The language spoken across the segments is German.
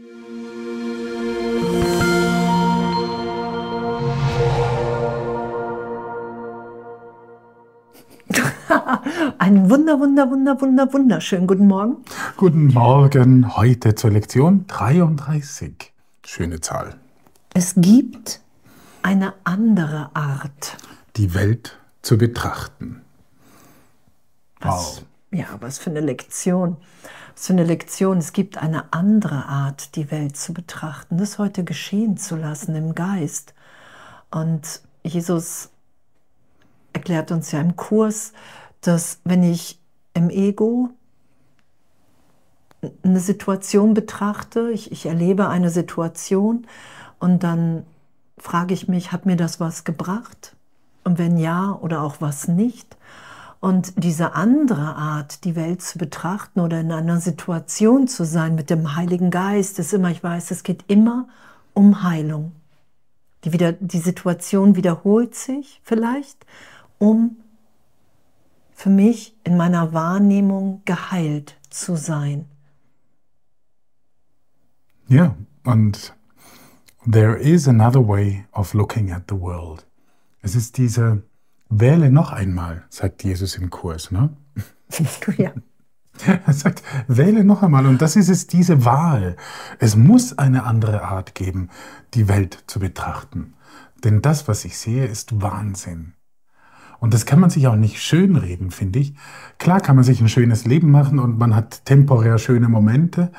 Einen wunder, wunder, wunder, wunder, wunderschönen guten Morgen. Guten Morgen, heute zur Lektion 33. Schöne Zahl. Es gibt eine andere Art. Die Welt zu betrachten. Was, wow. Ja, was für eine Lektion. Was für eine Lektion. Es gibt eine andere Art, die Welt zu betrachten, das heute geschehen zu lassen im Geist. Und Jesus erklärt uns ja im Kurs, dass wenn ich im Ego eine Situation betrachte, ich, ich erlebe eine Situation und dann frage ich mich, hat mir das was gebracht? Und wenn ja oder auch was nicht? Und diese andere Art, die Welt zu betrachten oder in einer Situation zu sein mit dem Heiligen Geist, ist immer, ich weiß, es geht immer um Heilung. Die, wieder, die Situation wiederholt sich vielleicht, um für mich in meiner Wahrnehmung geheilt zu sein. Ja, und there is another way of looking at the world. Es ist diese Wähle noch einmal, sagt Jesus im Kurs, ne? ja. Er sagt, wähle noch einmal. Und das ist es, diese Wahl. Es muss eine andere Art geben, die Welt zu betrachten. Denn das, was ich sehe, ist Wahnsinn. Und das kann man sich auch nicht schönreden, finde ich. Klar kann man sich ein schönes Leben machen und man hat temporär schöne Momente,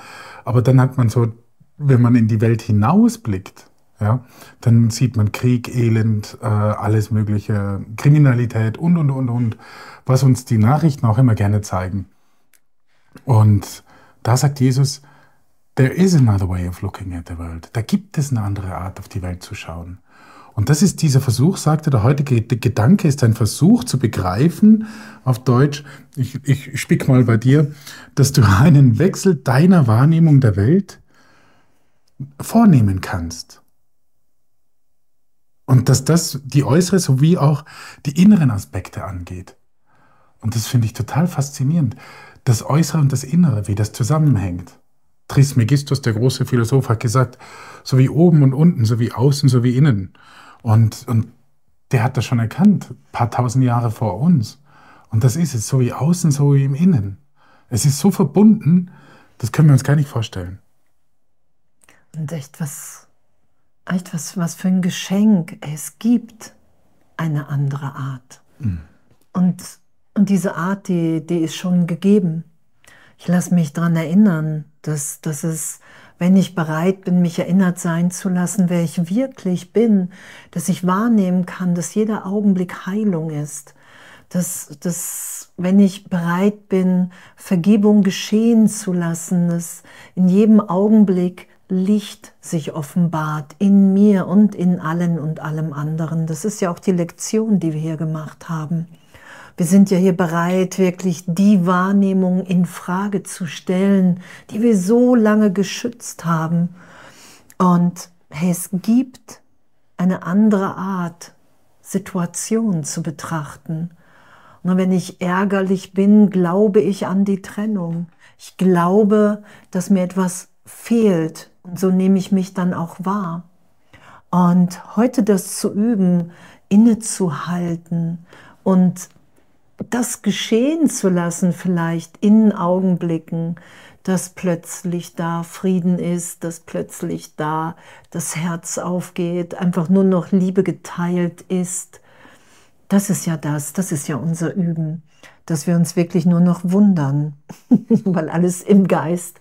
aber dann hat man so, wenn man in die Welt hinausblickt, ja, dann sieht man Krieg, Elend, äh, alles Mögliche, Kriminalität und, und, und, und, was uns die Nachrichten auch immer gerne zeigen. Und da sagt Jesus, there is another way of looking at the world. Da gibt es eine andere Art, auf die Welt zu schauen. Und das ist dieser Versuch, sagte der heutige Gedanke, ist ein Versuch zu begreifen, auf Deutsch, ich, ich spick mal bei dir, dass du einen Wechsel deiner Wahrnehmung der Welt vornehmen kannst. Und dass das die äußere sowie auch die inneren Aspekte angeht. Und das finde ich total faszinierend. Das Äußere und das Innere, wie das zusammenhängt. Trismegistus, der große Philosoph, hat gesagt, so wie oben und unten, so wie außen, so wie innen. Und, und der hat das schon erkannt, ein paar tausend Jahre vor uns. Und das ist es, so wie außen, so wie im Innen. Es ist so verbunden, das können wir uns gar nicht vorstellen. Und echt was, echt was, was für ein Geschenk. Es gibt eine andere Art. Mhm. Und, und diese Art, die, die ist schon gegeben. Ich lasse mich daran erinnern, dass, dass es wenn ich bereit bin, mich erinnert sein zu lassen, wer ich wirklich bin, dass ich wahrnehmen kann, dass jeder Augenblick Heilung ist, dass, dass wenn ich bereit bin, Vergebung geschehen zu lassen, dass in jedem Augenblick Licht sich offenbart in mir und in allen und allem anderen. Das ist ja auch die Lektion, die wir hier gemacht haben. Wir sind ja hier bereit, wirklich die Wahrnehmung in Frage zu stellen, die wir so lange geschützt haben. Und es gibt eine andere Art, Situationen zu betrachten. Und wenn ich ärgerlich bin, glaube ich an die Trennung. Ich glaube, dass mir etwas fehlt. Und so nehme ich mich dann auch wahr. Und heute das zu üben, innezuhalten und das geschehen zu lassen, vielleicht in Augenblicken, dass plötzlich da Frieden ist, dass plötzlich da das Herz aufgeht, einfach nur noch Liebe geteilt ist. Das ist ja das, das ist ja unser Üben, dass wir uns wirklich nur noch wundern, weil alles im Geist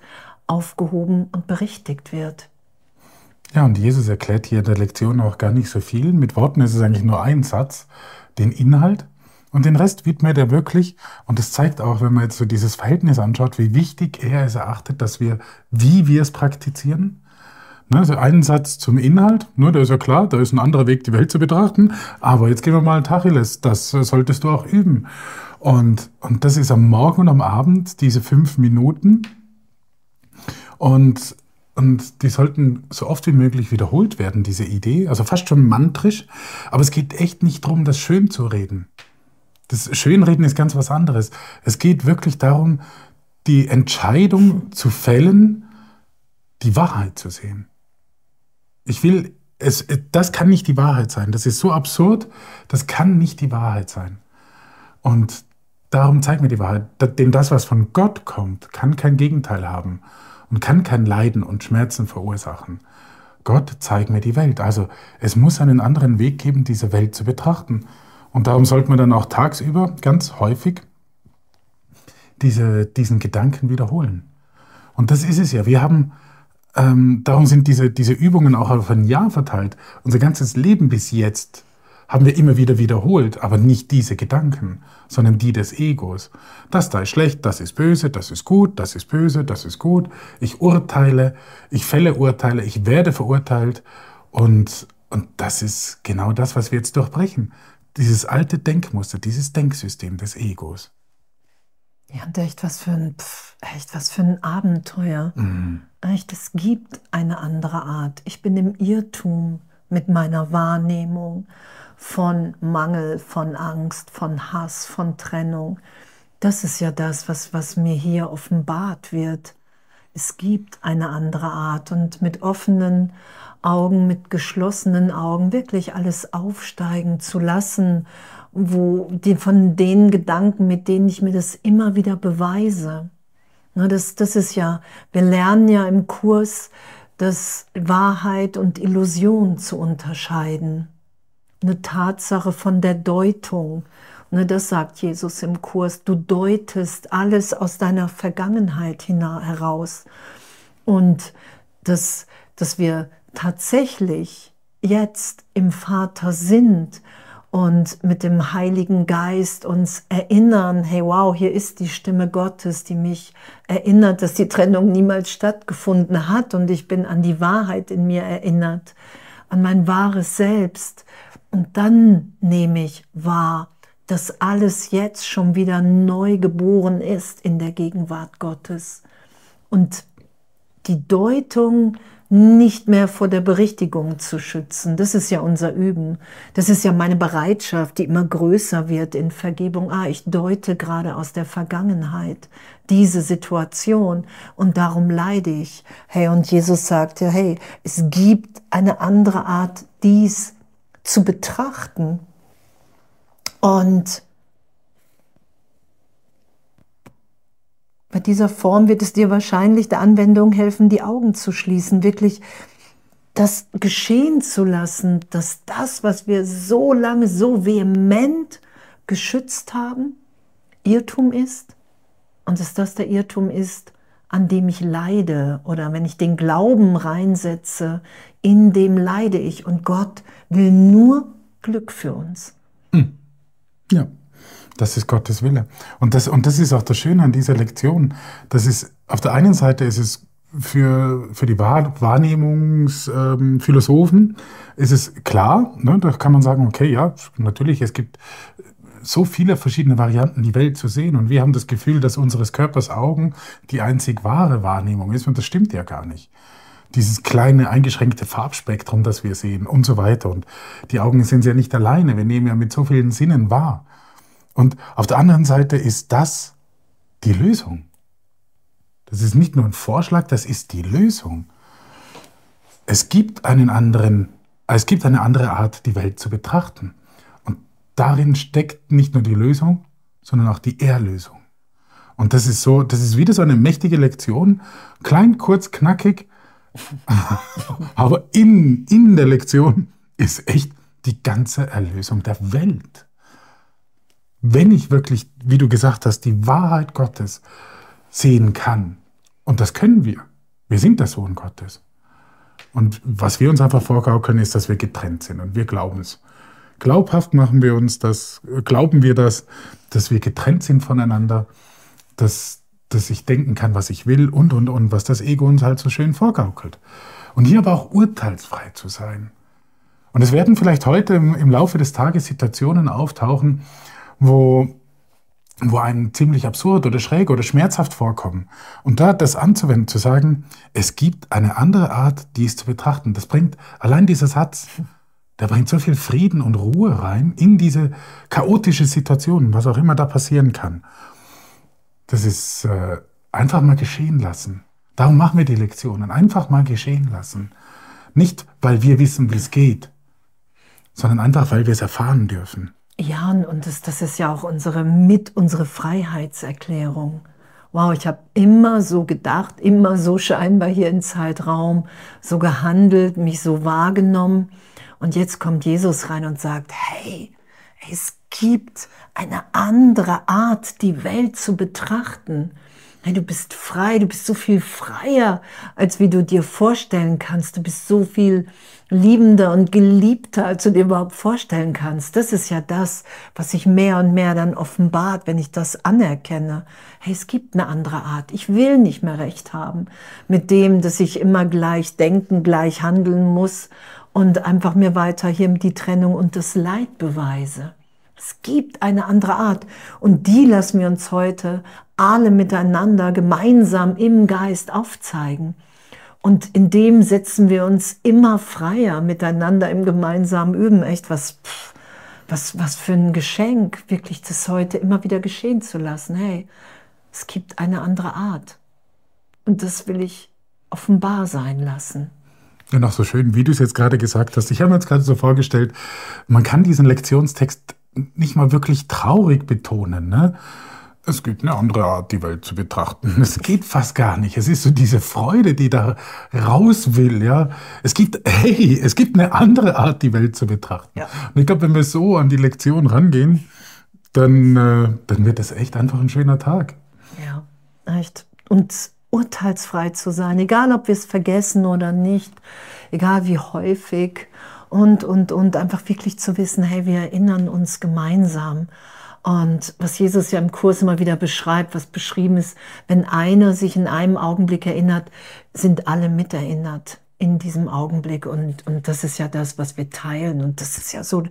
aufgehoben und berichtigt wird. Ja, und Jesus erklärt hier in der Lektion auch gar nicht so viel. Mit Worten ist es eigentlich nur ein Satz, den Inhalt. Und den Rest widmet er wirklich, und das zeigt auch, wenn man jetzt so dieses Verhältnis anschaut, wie wichtig er es erachtet, dass wir, wie wir es praktizieren. Ne, also einen Satz zum Inhalt, ne, da ist ja klar, da ist ein anderer Weg, die Welt zu betrachten, aber jetzt gehen wir mal Tacheles, das solltest du auch üben. Und, und das ist am Morgen und am Abend, diese fünf Minuten. Und, und die sollten so oft wie möglich wiederholt werden, diese Idee, also fast schon mantrisch. Aber es geht echt nicht darum, das schön zu reden. Das Schönreden ist ganz was anderes. Es geht wirklich darum, die Entscheidung zu fällen, die Wahrheit zu sehen. Ich will, es, das kann nicht die Wahrheit sein. Das ist so absurd, das kann nicht die Wahrheit sein. Und darum zeigt mir die Wahrheit, denn das, was von Gott kommt, kann kein Gegenteil haben und kann kein Leiden und Schmerzen verursachen. Gott zeigt mir die Welt. Also es muss einen anderen Weg geben, diese Welt zu betrachten. Und darum sollte man dann auch tagsüber ganz häufig diese, diesen Gedanken wiederholen. Und das ist es ja. Wir haben, ähm, darum sind diese, diese Übungen auch auf ein Jahr verteilt. Unser ganzes Leben bis jetzt haben wir immer wieder wiederholt, aber nicht diese Gedanken, sondern die des Egos. Das da ist schlecht, das ist böse, das ist gut, das ist böse, das ist gut. Ich urteile, ich fälle Urteile, ich werde verurteilt. Und, und das ist genau das, was wir jetzt durchbrechen. Dieses alte Denkmuster, dieses Denksystem des Egos. Ja, und echt was für ein, pff, echt was für ein Abenteuer. Mhm. Echt, es gibt eine andere Art. Ich bin im Irrtum mit meiner Wahrnehmung von Mangel, von Angst, von Hass, von Trennung. Das ist ja das, was, was mir hier offenbart wird. Es gibt eine andere Art und mit offenen Augen, mit geschlossenen Augen wirklich alles aufsteigen zu lassen wo die, von den Gedanken, mit denen ich mir das immer wieder beweise. Na, das, das ist ja, wir lernen ja im Kurs, das Wahrheit und Illusion zu unterscheiden. Eine Tatsache von der Deutung. Ne, das sagt Jesus im Kurs. Du deutest alles aus deiner Vergangenheit heraus. Und dass, dass wir tatsächlich jetzt im Vater sind und mit dem Heiligen Geist uns erinnern, hey wow, hier ist die Stimme Gottes, die mich erinnert, dass die Trennung niemals stattgefunden hat und ich bin an die Wahrheit in mir erinnert, an mein wahres Selbst. Und dann nehme ich wahr, dass alles jetzt schon wieder neu geboren ist in der Gegenwart Gottes. Und die Deutung nicht mehr vor der Berichtigung zu schützen. Das ist ja unser Üben. Das ist ja meine Bereitschaft, die immer größer wird in Vergebung. Ah, ich deute gerade aus der Vergangenheit diese Situation und darum leide ich. Hey, und Jesus sagt ja, hey, es gibt eine andere Art, dies zu betrachten. Und Bei dieser Form wird es dir wahrscheinlich der Anwendung helfen, die Augen zu schließen, wirklich das geschehen zu lassen, dass das, was wir so lange so vehement geschützt haben, Irrtum ist und dass das der Irrtum ist, an dem ich leide oder wenn ich den Glauben reinsetze, in dem leide ich und Gott will nur Glück für uns. Hm. Ja. Das ist Gottes Wille. Und das, und das ist auch das Schöne an dieser Lektion. Das ist, auf der einen Seite ist es für, für die Wahrnehmungsphilosophen ähm, ist es klar, ne, da kann man sagen, okay, ja, natürlich, es gibt so viele verschiedene Varianten, die Welt zu sehen. Und wir haben das Gefühl, dass unseres Körpers Augen die einzig wahre Wahrnehmung ist. Und das stimmt ja gar nicht. Dieses kleine, eingeschränkte Farbspektrum, das wir sehen und so weiter. Und die Augen sind ja nicht alleine. Wir nehmen ja mit so vielen Sinnen wahr. Und auf der anderen Seite ist das die Lösung. Das ist nicht nur ein Vorschlag, das ist die Lösung. Es gibt einen anderen, es gibt eine andere Art, die Welt zu betrachten. Darin steckt nicht nur die Lösung, sondern auch die Erlösung. Und das ist so, das ist wieder so eine mächtige Lektion, klein, kurz, knackig, aber in, in der Lektion ist echt die ganze Erlösung der Welt wenn ich wirklich, wie du gesagt hast, die Wahrheit Gottes sehen kann, und das können wir, wir sind der Sohn Gottes. Und was wir uns einfach vorgaukeln, ist, dass wir getrennt sind und wir glauben es. Glaubhaft machen wir uns das, glauben wir das, dass wir getrennt sind voneinander, dass, dass ich denken kann, was ich will und, und, und, was das Ego uns halt so schön vorgaukelt. Und hier aber auch urteilsfrei zu sein. Und es werden vielleicht heute im, im Laufe des Tages Situationen auftauchen, wo, wo einem ziemlich absurd oder schräg oder schmerzhaft vorkommen. Und da das anzuwenden, zu sagen, es gibt eine andere Art, dies zu betrachten, das bringt allein dieser Satz, der bringt so viel Frieden und Ruhe rein in diese chaotische Situation, was auch immer da passieren kann. Das ist äh, einfach mal geschehen lassen. Darum machen wir die Lektionen. Einfach mal geschehen lassen. Nicht, weil wir wissen, wie es geht, sondern einfach, weil wir es erfahren dürfen. Ja, und das, das ist ja auch unsere mit unsere Freiheitserklärung. Wow, ich habe immer so gedacht, immer so scheinbar hier im Zeitraum, so gehandelt, mich so wahrgenommen. Und jetzt kommt Jesus rein und sagt, hey, es gibt eine andere Art, die Welt zu betrachten. Hey, du bist frei, du bist so viel freier, als wie du dir vorstellen kannst. Du bist so viel liebender und geliebter, als du dir überhaupt vorstellen kannst. Das ist ja das, was sich mehr und mehr dann offenbart, wenn ich das anerkenne. Hey, es gibt eine andere Art. Ich will nicht mehr recht haben mit dem, dass ich immer gleich denken, gleich handeln muss und einfach mir weiter hier die Trennung und das Leid beweise. Es gibt eine andere Art und die lassen wir uns heute alle miteinander gemeinsam im Geist aufzeigen. Und in dem setzen wir uns immer freier miteinander im gemeinsamen Üben. Echt was, was, was für ein Geschenk, wirklich das heute immer wieder geschehen zu lassen. Hey, es gibt eine andere Art. Und das will ich offenbar sein lassen. Ja, noch so schön, wie du es jetzt gerade gesagt hast. Ich habe mir jetzt gerade so vorgestellt, man kann diesen Lektionstext nicht mal wirklich traurig betonen. Ne? Es gibt eine andere Art, die Welt zu betrachten. Es geht fast gar nicht. Es ist so diese Freude, die da raus will. Ja, es gibt, hey, es gibt eine andere Art, die Welt zu betrachten. Ja. Und ich glaube, wenn wir so an die Lektion rangehen, dann, äh, dann wird es echt einfach ein schöner Tag. Ja, echt. Und urteilsfrei zu sein, egal ob wir es vergessen oder nicht, egal wie häufig und, und, und einfach wirklich zu wissen, hey, wir erinnern uns gemeinsam. Und was Jesus ja im Kurs immer wieder beschreibt, was beschrieben ist, wenn einer sich in einem Augenblick erinnert, sind alle miterinnert in diesem Augenblick. Und, und das ist ja das, was wir teilen. Und das ist ja so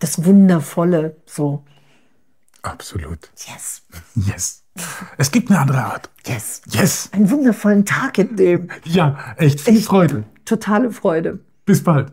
das Wundervolle, so. Absolut. Yes. Yes. Es gibt eine andere Art. Yes. Yes. Einen wundervollen Tag in dem. Ja, echt viel echt Freude. Totale Freude. Bis bald.